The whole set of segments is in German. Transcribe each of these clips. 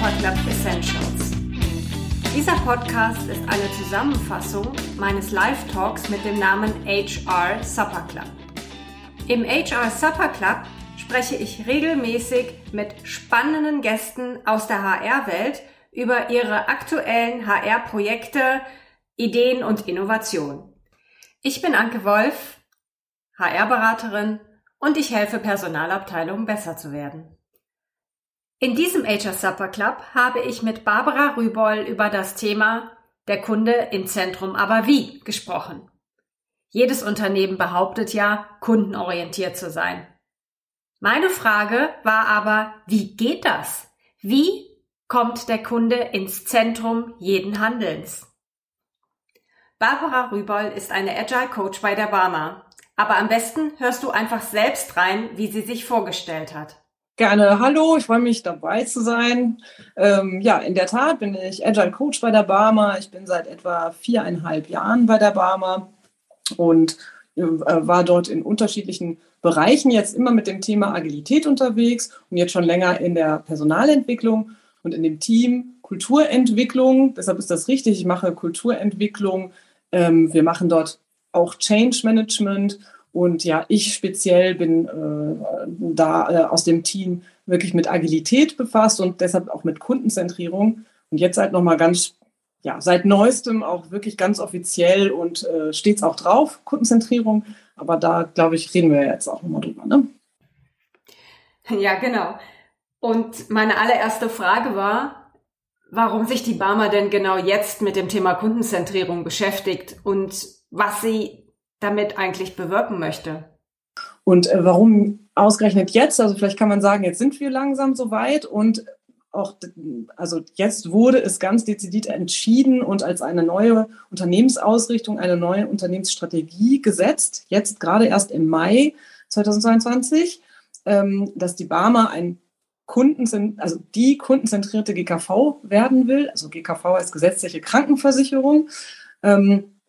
Supper Club Essentials. Dieser Podcast ist eine Zusammenfassung meines Live-Talks mit dem Namen HR Supper Club. Im HR Supper Club spreche ich regelmäßig mit spannenden Gästen aus der HR-Welt über ihre aktuellen HR-Projekte, Ideen und Innovationen. Ich bin Anke Wolf, HR-Beraterin und ich helfe Personalabteilungen besser zu werden. In diesem HR Supper Club habe ich mit Barbara Rüboll über das Thema der Kunde im Zentrum, aber wie gesprochen. Jedes Unternehmen behauptet ja, kundenorientiert zu sein. Meine Frage war aber, wie geht das? Wie kommt der Kunde ins Zentrum jeden Handelns? Barbara Rüboll ist eine Agile Coach bei der Barmer. Aber am besten hörst du einfach selbst rein, wie sie sich vorgestellt hat. Gerne. Hallo, ich freue mich dabei zu sein. Ähm, ja, in der Tat bin ich Agile Coach bei der Barmer. Ich bin seit etwa viereinhalb Jahren bei der Barmer und äh, war dort in unterschiedlichen Bereichen jetzt immer mit dem Thema Agilität unterwegs und jetzt schon länger in der Personalentwicklung und in dem Team Kulturentwicklung. Deshalb ist das richtig. Ich mache Kulturentwicklung. Ähm, wir machen dort auch Change Management. Und ja, ich speziell bin äh, da äh, aus dem Team wirklich mit Agilität befasst und deshalb auch mit Kundenzentrierung. Und jetzt halt nochmal ganz ja, seit neuestem auch wirklich ganz offiziell und äh, steht auch drauf, Kundenzentrierung. Aber da, glaube ich, reden wir jetzt auch nochmal drüber. Ne? Ja, genau. Und meine allererste Frage war, warum sich die Barmer denn genau jetzt mit dem Thema Kundenzentrierung beschäftigt und was sie damit eigentlich bewirken möchte. Und äh, warum ausgerechnet jetzt? Also vielleicht kann man sagen, jetzt sind wir langsam so weit und auch, also jetzt wurde es ganz dezidiert entschieden und als eine neue Unternehmensausrichtung, eine neue Unternehmensstrategie gesetzt, jetzt gerade erst im Mai 2022, ähm, dass die Barmer ein Kunden, also die kundenzentrierte GKV werden will. Also GKV als gesetzliche Krankenversicherung. Ähm,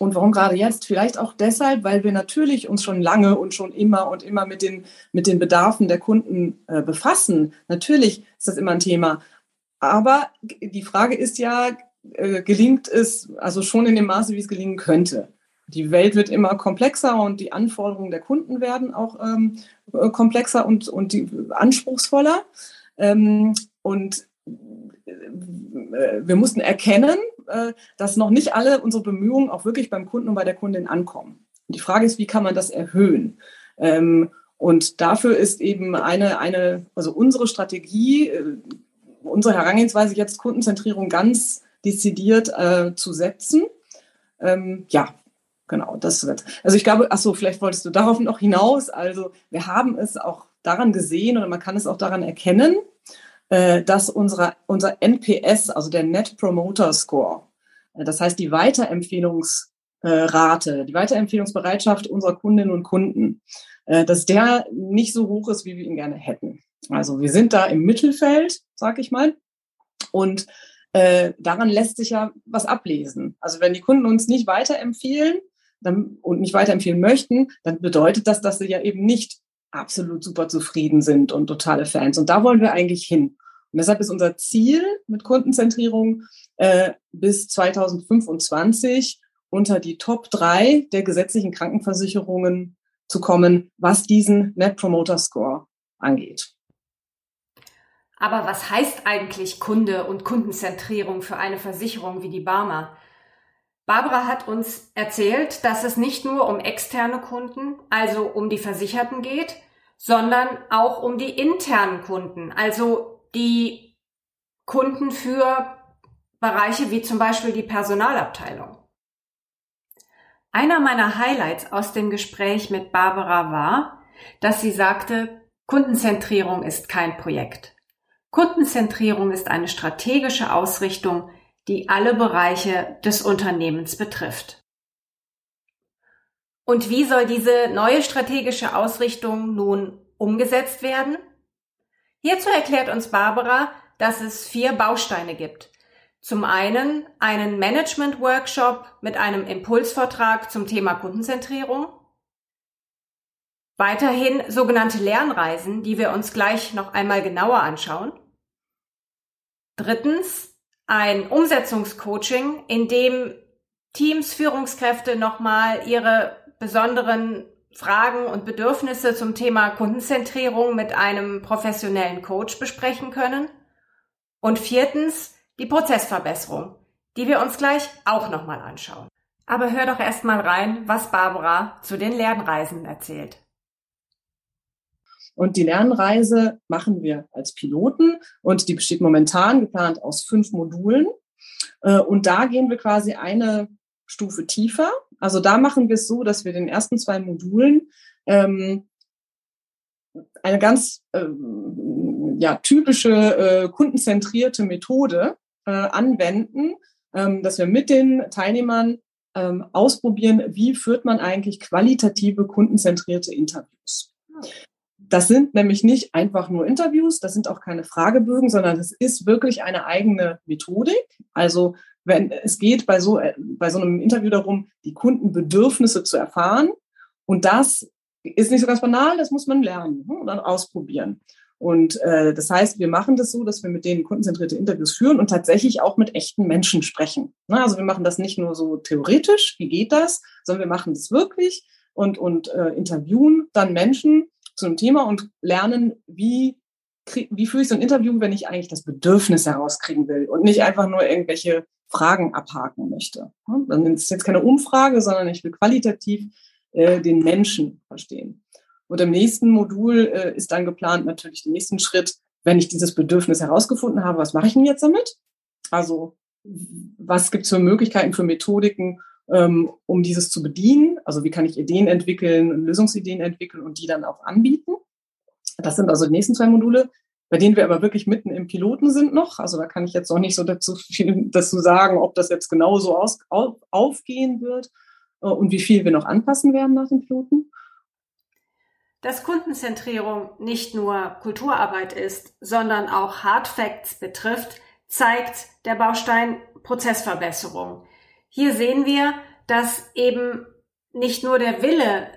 und warum gerade jetzt? Vielleicht auch deshalb, weil wir natürlich uns schon lange und schon immer und immer mit den, mit den Bedarfen der Kunden äh, befassen. Natürlich ist das immer ein Thema. Aber die Frage ist ja, äh, gelingt es also schon in dem Maße, wie es gelingen könnte? Die Welt wird immer komplexer und die Anforderungen der Kunden werden auch ähm, äh, komplexer und, und die, anspruchsvoller. Ähm, und äh, wir mussten erkennen, äh, dass noch nicht alle unsere Bemühungen auch wirklich beim Kunden und bei der Kundin ankommen. Und die Frage ist, wie kann man das erhöhen? Ähm, und dafür ist eben eine, eine also unsere Strategie, äh, unsere Herangehensweise jetzt Kundenzentrierung ganz dezidiert äh, zu setzen. Ähm, ja, genau, das wird. Also ich glaube, ach so, vielleicht wolltest du darauf noch hinaus. Also wir haben es auch daran gesehen oder man kann es auch daran erkennen, dass unsere, unser NPS, also der Net Promoter Score, äh, das heißt die Weiterempfehlungsrate, die Weiterempfehlungsbereitschaft unserer Kundinnen und Kunden, äh, dass der nicht so hoch ist, wie wir ihn gerne hätten. Also wir sind da im Mittelfeld, sag ich mal. Und äh, daran lässt sich ja was ablesen. Also wenn die Kunden uns nicht weiterempfehlen dann, und nicht weiterempfehlen möchten, dann bedeutet das, dass sie ja eben nicht absolut super zufrieden sind und totale Fans. Und da wollen wir eigentlich hin. Und deshalb ist unser Ziel mit Kundenzentrierung äh, bis 2025 unter die Top 3 der gesetzlichen Krankenversicherungen zu kommen, was diesen Net Promoter Score angeht. Aber was heißt eigentlich Kunde und Kundenzentrierung für eine Versicherung wie die Barmer? Barbara hat uns erzählt, dass es nicht nur um externe Kunden, also um die Versicherten geht, sondern auch um die internen Kunden, also die Kunden für Bereiche wie zum Beispiel die Personalabteilung. Einer meiner Highlights aus dem Gespräch mit Barbara war, dass sie sagte, Kundenzentrierung ist kein Projekt. Kundenzentrierung ist eine strategische Ausrichtung, die alle Bereiche des Unternehmens betrifft. Und wie soll diese neue strategische Ausrichtung nun umgesetzt werden? Hierzu erklärt uns Barbara, dass es vier Bausteine gibt. Zum einen einen Management-Workshop mit einem Impulsvortrag zum Thema Kundenzentrierung. Weiterhin sogenannte Lernreisen, die wir uns gleich noch einmal genauer anschauen. Drittens ein Umsetzungscoaching, in dem Teams, Führungskräfte nochmal ihre besonderen Fragen und Bedürfnisse zum Thema Kundenzentrierung mit einem professionellen Coach besprechen können. Und viertens die Prozessverbesserung, die wir uns gleich auch nochmal anschauen. Aber hör doch erst mal rein, was Barbara zu den Lernreisen erzählt. Und die Lernreise machen wir als Piloten und die besteht momentan geplant aus fünf Modulen. Äh, und da gehen wir quasi eine Stufe tiefer. Also da machen wir es so, dass wir den ersten zwei Modulen ähm, eine ganz ähm, ja, typische äh, kundenzentrierte Methode äh, anwenden, ähm, dass wir mit den Teilnehmern ähm, ausprobieren, wie führt man eigentlich qualitative kundenzentrierte Interviews. Das sind nämlich nicht einfach nur Interviews, das sind auch keine Fragebögen, sondern es ist wirklich eine eigene Methodik. Also wenn es geht bei so, äh, bei so einem Interview darum, die Kundenbedürfnisse zu erfahren. Und das ist nicht so ganz banal, das muss man lernen hm, und dann ausprobieren. Und äh, das heißt, wir machen das so, dass wir mit denen kundenzentrierte Interviews führen und tatsächlich auch mit echten Menschen sprechen. Ne? Also wir machen das nicht nur so theoretisch, wie geht das, sondern wir machen das wirklich und, und äh, interviewen dann Menschen zu einem Thema und lernen, wie, wie führe ich so ein Interview, wenn ich eigentlich das Bedürfnis herauskriegen will und nicht einfach nur irgendwelche Fragen abhaken möchte. Dann ist es jetzt keine Umfrage, sondern ich will qualitativ äh, den Menschen verstehen. Und im nächsten Modul äh, ist dann geplant natürlich den nächsten Schritt, wenn ich dieses Bedürfnis herausgefunden habe, was mache ich denn jetzt damit? Also was gibt es für Möglichkeiten, für Methodiken, ähm, um dieses zu bedienen? Also wie kann ich Ideen entwickeln, Lösungsideen entwickeln und die dann auch anbieten? Das sind also die nächsten zwei Module bei denen wir aber wirklich mitten im Piloten sind noch. Also da kann ich jetzt noch nicht so dazu viel dazu sagen, ob das jetzt genauso aus, auf, aufgehen wird äh, und wie viel wir noch anpassen werden nach dem Piloten. Dass Kundenzentrierung nicht nur Kulturarbeit ist, sondern auch Hard Facts betrifft, zeigt der Baustein Prozessverbesserung. Hier sehen wir, dass eben nicht nur der Wille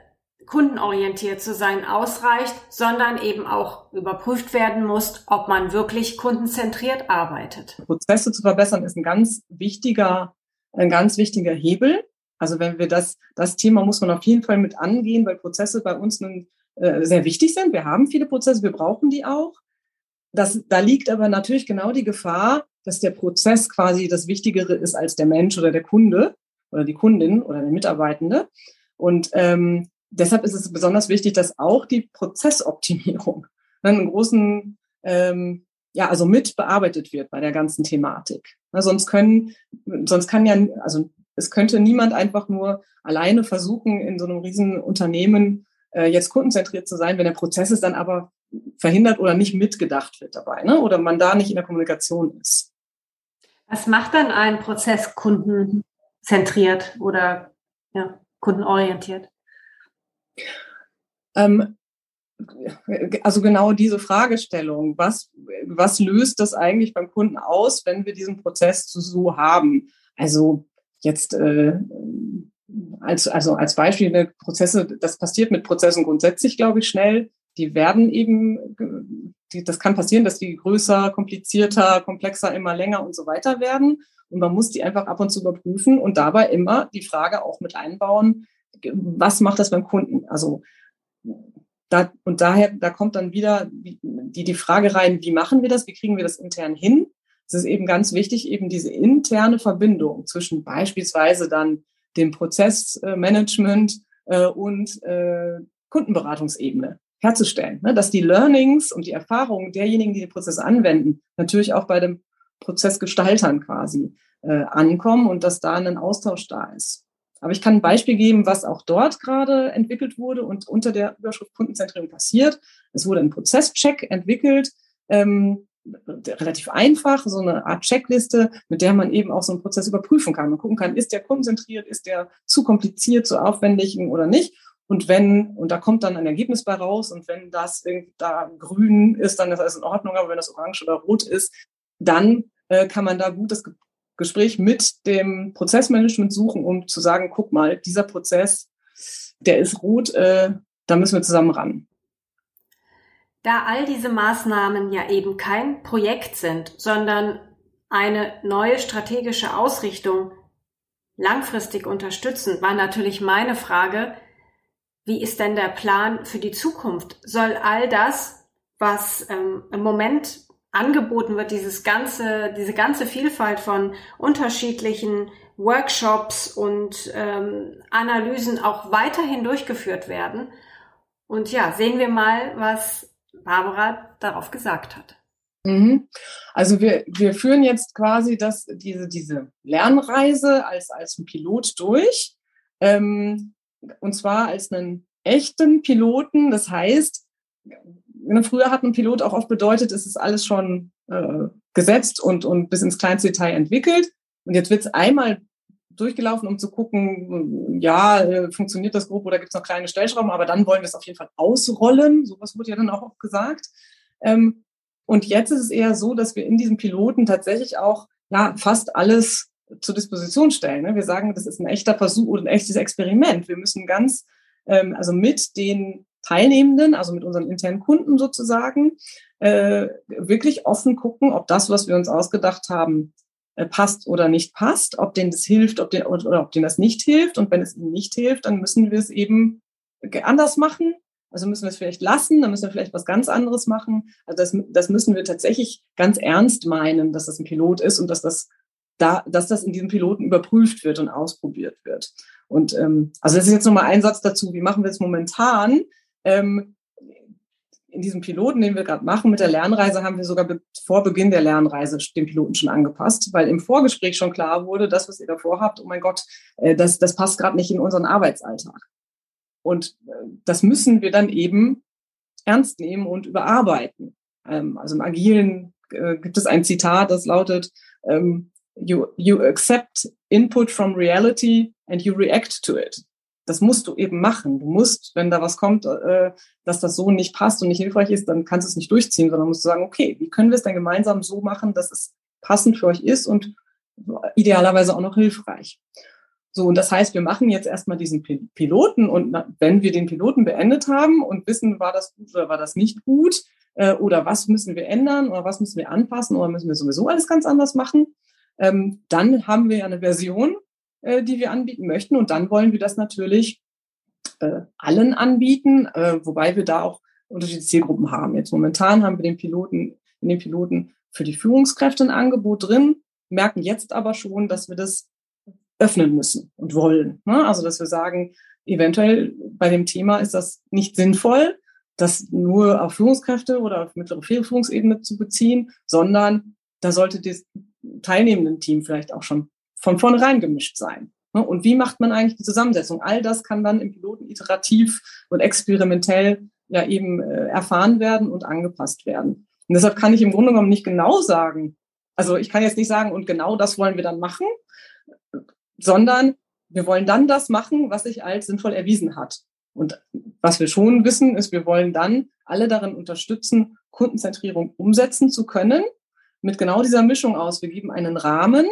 kundenorientiert zu sein ausreicht, sondern eben auch überprüft werden muss, ob man wirklich kundenzentriert arbeitet. Prozesse zu verbessern ist ein ganz wichtiger, ein ganz wichtiger Hebel. Also wenn wir das, das Thema muss man auf jeden Fall mit angehen, weil Prozesse bei uns nun, äh, sehr wichtig sind. Wir haben viele Prozesse, wir brauchen die auch. Das, da liegt aber natürlich genau die Gefahr, dass der Prozess quasi das Wichtigere ist als der Mensch oder der Kunde oder die Kundin oder der Mitarbeitende. Und ähm, deshalb ist es besonders wichtig, dass auch die Prozessoptimierung einen großen, ähm, ja, also mit bearbeitet wird bei der ganzen Thematik. Na, sonst können, sonst kann ja, also es könnte niemand einfach nur alleine versuchen, in so einem riesen Unternehmen äh, jetzt kundenzentriert zu sein, wenn der Prozess ist dann aber verhindert oder nicht mitgedacht wird dabei, ne? oder man da nicht in der Kommunikation ist. Was macht dann ein Prozess kundenzentriert oder ja, kundenorientiert? Ähm, also genau diese Fragestellung, was, was löst das eigentlich beim Kunden aus, wenn wir diesen Prozess so haben? Also jetzt äh, als, also als Beispiel eine Prozesse, das passiert mit Prozessen grundsätzlich, glaube ich, schnell. Die werden eben, die, das kann passieren, dass die größer, komplizierter, komplexer, immer länger und so weiter werden. Und man muss die einfach ab und zu überprüfen und dabei immer die Frage auch mit einbauen, was macht das beim Kunden? Also da, und daher, da kommt dann wieder die, die Frage rein, wie machen wir das? Wie kriegen wir das intern hin? Es ist eben ganz wichtig, eben diese interne Verbindung zwischen beispielsweise dann dem Prozessmanagement äh, und äh, Kundenberatungsebene herzustellen, ne? dass die Learnings und die Erfahrungen derjenigen, die den Prozess anwenden, natürlich auch bei den Prozessgestaltern quasi äh, ankommen und dass da ein Austausch da ist. Aber ich kann ein Beispiel geben, was auch dort gerade entwickelt wurde und unter der Überschrift Kundenzentrierung passiert. Es wurde ein Prozesscheck entwickelt, ähm, relativ einfach, so eine Art Checkliste, mit der man eben auch so einen Prozess überprüfen kann und gucken kann, ist der kundenzentriert, ist der zu kompliziert, zu aufwendig oder nicht. Und wenn, und da kommt dann ein Ergebnis bei raus, und wenn das da grün ist, dann ist alles in Ordnung, aber wenn das orange oder rot ist, dann äh, kann man da gut das Gespräch mit dem Prozessmanagement suchen, um zu sagen, guck mal, dieser Prozess, der ist rot, äh, da müssen wir zusammen ran. Da all diese Maßnahmen ja eben kein Projekt sind, sondern eine neue strategische Ausrichtung langfristig unterstützen, war natürlich meine Frage, wie ist denn der Plan für die Zukunft? Soll all das, was ähm, im Moment angeboten wird, dieses ganze, diese ganze Vielfalt von unterschiedlichen Workshops und ähm, Analysen auch weiterhin durchgeführt werden? Und ja, sehen wir mal, was Barbara darauf gesagt hat. Mhm. Also wir, wir führen jetzt quasi das, diese, diese Lernreise als, als Pilot durch. Ähm, und zwar als einen echten Piloten. Das heißt, früher hat ein Pilot auch oft bedeutet, es ist alles schon äh, gesetzt und, und bis ins kleinste Detail entwickelt. Und jetzt wird es einmal durchgelaufen, um zu gucken, ja, äh, funktioniert das grob oder gibt es noch kleine Stellschrauben, aber dann wollen wir es auf jeden Fall ausrollen. Sowas wurde ja dann auch oft gesagt. Ähm, und jetzt ist es eher so, dass wir in diesem Piloten tatsächlich auch ja, fast alles zur Disposition stellen. Ne? Wir sagen, das ist ein echter Versuch oder ein echtes Experiment. Wir müssen ganz, ähm, also mit den Teilnehmenden, also mit unseren internen Kunden sozusagen, äh, wirklich offen gucken, ob das, was wir uns ausgedacht haben, äh, passt oder nicht passt, ob denen das hilft ob denen, oder ob denen das nicht hilft. Und wenn es ihnen nicht hilft, dann müssen wir es eben anders machen also müssen wir es vielleicht lassen, dann müssen wir vielleicht was ganz anderes machen. Also das, das müssen wir tatsächlich ganz ernst meinen, dass das ein Pilot ist und dass das da, dass das in diesem Piloten überprüft wird und ausprobiert wird. Und ähm, also das ist jetzt nochmal ein Satz dazu. Wie machen wir es momentan? Ähm, in diesem Piloten, den wir gerade machen mit der Lernreise, haben wir sogar vor Beginn der Lernreise den Piloten schon angepasst, weil im Vorgespräch schon klar wurde, das, was ihr davor habt, oh mein Gott, äh, das, das passt gerade nicht in unseren Arbeitsalltag. Und äh, das müssen wir dann eben ernst nehmen und überarbeiten. Ähm, also im Agilen äh, gibt es ein Zitat, das lautet, ähm, you, you accept input from reality and you react to it. Das musst du eben machen. Du musst, wenn da was kommt, äh, dass das so nicht passt und nicht hilfreich ist, dann kannst du es nicht durchziehen, sondern musst du sagen, okay, wie können wir es denn gemeinsam so machen, dass es passend für euch ist und idealerweise auch noch hilfreich. So, und das heißt, wir machen jetzt erstmal diesen Piloten und wenn wir den Piloten beendet haben und wissen, war das gut oder war das nicht gut, äh, oder was müssen wir ändern oder was müssen wir anpassen oder müssen wir sowieso alles ganz anders machen, ähm, dann haben wir eine Version, äh, die wir anbieten möchten und dann wollen wir das natürlich äh, allen anbieten, äh, wobei wir da auch unterschiedliche Zielgruppen haben. Jetzt momentan haben wir den Piloten, in den Piloten für die Führungskräfte ein Angebot drin, merken jetzt aber schon, dass wir das öffnen müssen und wollen. Ne? Also dass wir sagen, eventuell bei dem Thema ist das nicht sinnvoll, das nur auf Führungskräfte oder auf mittlere Führungsebene zu beziehen, sondern da sollte das teilnehmenden Team vielleicht auch schon von vornherein gemischt sein. Ne? Und wie macht man eigentlich die Zusammensetzung? All das kann dann im Piloten iterativ und experimentell ja eben äh, erfahren werden und angepasst werden. Und deshalb kann ich im Grunde genommen nicht genau sagen, also ich kann jetzt nicht sagen, und genau das wollen wir dann machen, sondern wir wollen dann das machen, was sich als sinnvoll erwiesen hat. Und was wir schon wissen, ist, wir wollen dann alle darin unterstützen, Kundenzentrierung umsetzen zu können, mit genau dieser Mischung aus. Wir geben einen Rahmen,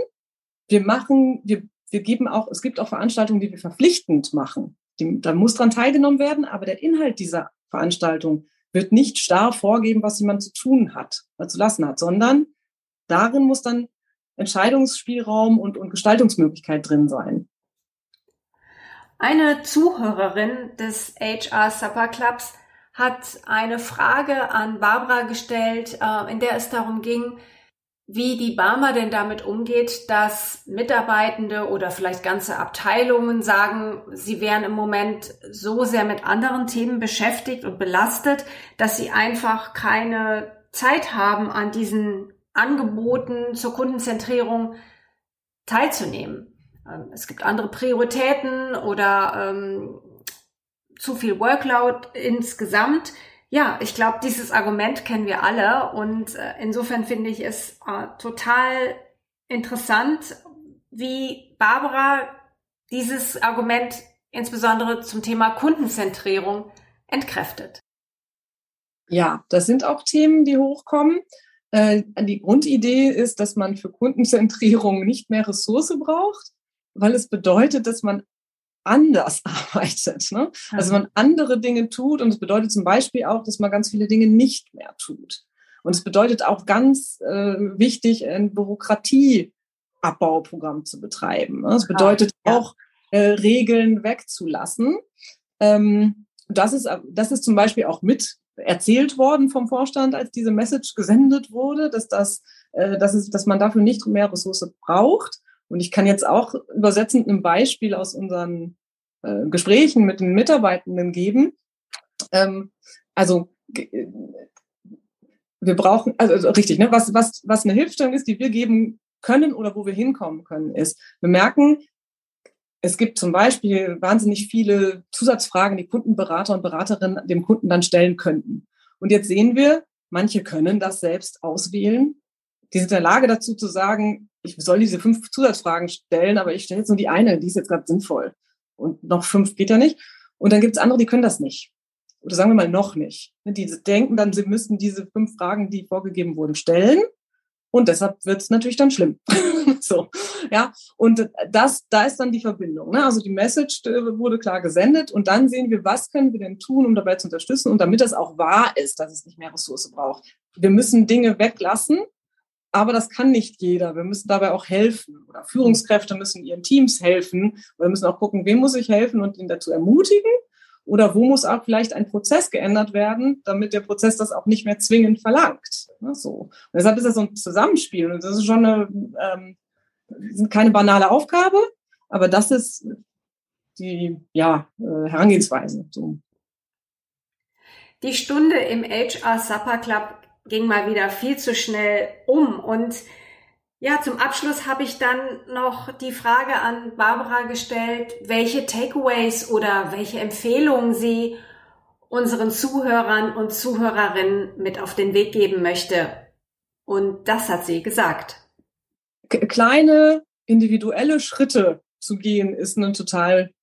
wir machen, wir, wir geben auch, es gibt auch Veranstaltungen, die wir verpflichtend machen. Die, da muss dran teilgenommen werden, aber der Inhalt dieser Veranstaltung wird nicht starr vorgeben, was jemand zu tun hat, äh, zu lassen hat, sondern darin muss dann Entscheidungsspielraum und, und Gestaltungsmöglichkeit drin sein. Eine Zuhörerin des HR Supper Clubs hat eine Frage an Barbara gestellt, äh, in der es darum ging, wie die Barmer denn damit umgeht, dass Mitarbeitende oder vielleicht ganze Abteilungen sagen, sie wären im Moment so sehr mit anderen Themen beschäftigt und belastet, dass sie einfach keine Zeit haben, an diesen Angeboten zur Kundenzentrierung teilzunehmen. Ähm, es gibt andere Prioritäten oder ähm, zu viel Workload insgesamt. Ja, ich glaube, dieses Argument kennen wir alle und äh, insofern finde ich es äh, total interessant, wie Barbara dieses Argument insbesondere zum Thema Kundenzentrierung entkräftet. Ja, das sind auch Themen, die hochkommen. Äh, die Grundidee ist, dass man für Kundenzentrierung nicht mehr Ressource braucht, weil es bedeutet, dass man anders arbeitet. Ne? Also man andere Dinge tut und es bedeutet zum Beispiel auch, dass man ganz viele Dinge nicht mehr tut. Und es bedeutet auch ganz äh, wichtig, ein Bürokratieabbauprogramm zu betreiben. Ne? Es bedeutet ah, ja. auch, äh, Regeln wegzulassen. Ähm, das, ist, das ist zum Beispiel auch mit erzählt worden vom Vorstand, als diese Message gesendet wurde, dass, das, äh, dass, es, dass man dafür nicht mehr Ressource braucht. Und ich kann jetzt auch übersetzend ein Beispiel aus unseren äh, Gesprächen mit den Mitarbeitenden geben. Ähm, also wir brauchen, also, also richtig, ne, was, was, was eine Hilfestellung ist, die wir geben können oder wo wir hinkommen können, ist, wir merken, es gibt zum Beispiel wahnsinnig viele Zusatzfragen, die Kundenberater und Beraterinnen dem Kunden dann stellen könnten. Und jetzt sehen wir, manche können das selbst auswählen. Die sind in der Lage dazu zu sagen, ich soll diese fünf Zusatzfragen stellen, aber ich stelle jetzt nur die eine, die ist jetzt gerade sinnvoll. Und noch fünf geht ja nicht. Und dann gibt es andere, die können das nicht. Oder sagen wir mal noch nicht. Die denken dann, sie müssten diese fünf Fragen, die vorgegeben wurden, stellen. Und deshalb wird es natürlich dann schlimm. so, ja. Und das, da ist dann die Verbindung. Ne? Also die Message äh, wurde klar gesendet und dann sehen wir, was können wir denn tun, um dabei zu unterstützen und damit das auch wahr ist, dass es nicht mehr Ressource braucht. Wir müssen Dinge weglassen, aber das kann nicht jeder. Wir müssen dabei auch helfen. Oder Führungskräfte müssen ihren Teams helfen. Wir müssen auch gucken, wem muss ich helfen und ihn dazu ermutigen oder wo muss auch vielleicht ein Prozess geändert werden, damit der Prozess das auch nicht mehr zwingend verlangt. Ne, so. Und deshalb ist das so ein Zusammenspiel. Und das ist schon eine, ähm, keine banale Aufgabe, aber das ist die ja, äh, Herangehensweise. So. Die Stunde im HR Supper Club ging mal wieder viel zu schnell um und ja, zum Abschluss habe ich dann noch die Frage an Barbara gestellt, welche Takeaways oder welche Empfehlungen sie unseren Zuhörern und Zuhörerinnen mit auf den Weg geben möchte. Und das hat sie gesagt. Kleine individuelle Schritte zu gehen, ist ein total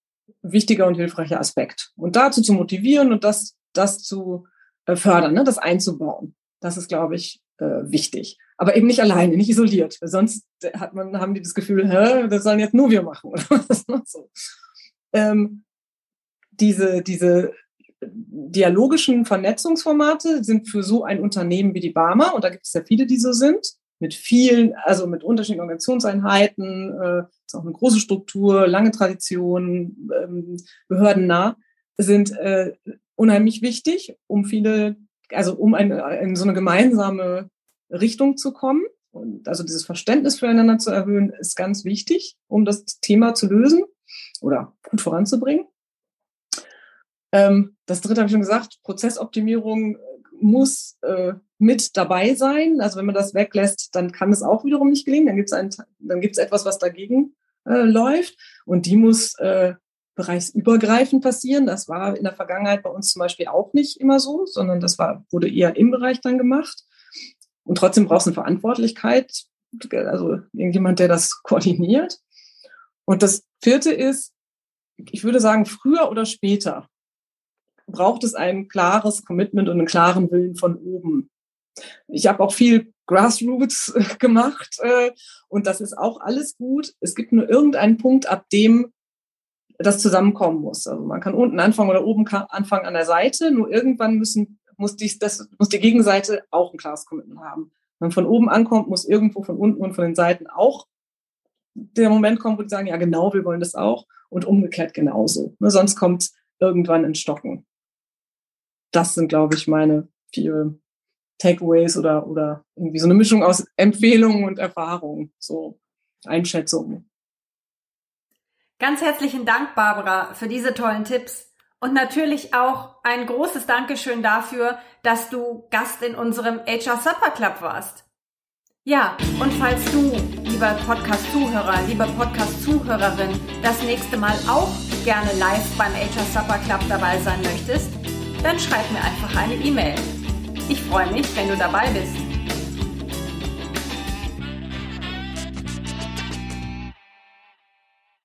wichtiger und hilfreicher Aspekt. Und dazu zu motivieren und das, das zu äh, fördern, ne, das einzubauen. Das ist, glaube ich, äh, wichtig aber eben nicht alleine, nicht isoliert. Sonst hat man, haben die das Gefühl, Hä, das sollen jetzt nur wir machen oder was. So. Ähm, diese, diese dialogischen Vernetzungsformate sind für so ein Unternehmen wie die Barmer, und da gibt es ja viele, die so sind, mit vielen, also mit unterschiedlichen Organisationseinheiten, äh, ist auch eine große Struktur, lange Tradition, ähm, behördennah, sind äh, unheimlich wichtig, um viele, also um eine, eine so eine gemeinsame Richtung zu kommen. Und also dieses Verständnis füreinander zu erhöhen, ist ganz wichtig, um das Thema zu lösen oder gut voranzubringen. Ähm, das dritte habe ich schon gesagt, Prozessoptimierung muss äh, mit dabei sein. Also wenn man das weglässt, dann kann es auch wiederum nicht gelingen. Dann gibt es dann gibt es etwas, was dagegen äh, läuft. Und die muss äh, bereichsübergreifend passieren. Das war in der Vergangenheit bei uns zum Beispiel auch nicht immer so, sondern das war, wurde eher im Bereich dann gemacht. Und trotzdem brauchst du eine Verantwortlichkeit, also irgendjemand, der das koordiniert. Und das vierte ist, ich würde sagen, früher oder später braucht es ein klares Commitment und einen klaren Willen von oben. Ich habe auch viel Grassroots gemacht äh, und das ist auch alles gut. Es gibt nur irgendeinen Punkt, ab dem das zusammenkommen muss. Also man kann unten anfangen oder oben anfangen an der Seite. Nur irgendwann müssen muss, dies, das, muss die Gegenseite auch ein klares Commitment haben. Wenn man von oben ankommt, muss irgendwo von unten und von den Seiten auch der Moment kommen, wo die sagen, ja genau, wir wollen das auch und umgekehrt genauso. Ne, sonst kommt irgendwann ins Stocken. Das sind, glaube ich, meine vier Takeaways oder, oder irgendwie so eine Mischung aus Empfehlungen und Erfahrungen, so Einschätzungen. Ganz herzlichen Dank, Barbara, für diese tollen Tipps. Und natürlich auch ein großes Dankeschön dafür, dass du Gast in unserem HR Supper Club warst. Ja, und falls du, lieber Podcast-Zuhörer, lieber Podcast-Zuhörerin, das nächste Mal auch gerne live beim HR Supper Club dabei sein möchtest, dann schreib mir einfach eine E-Mail. Ich freue mich, wenn du dabei bist.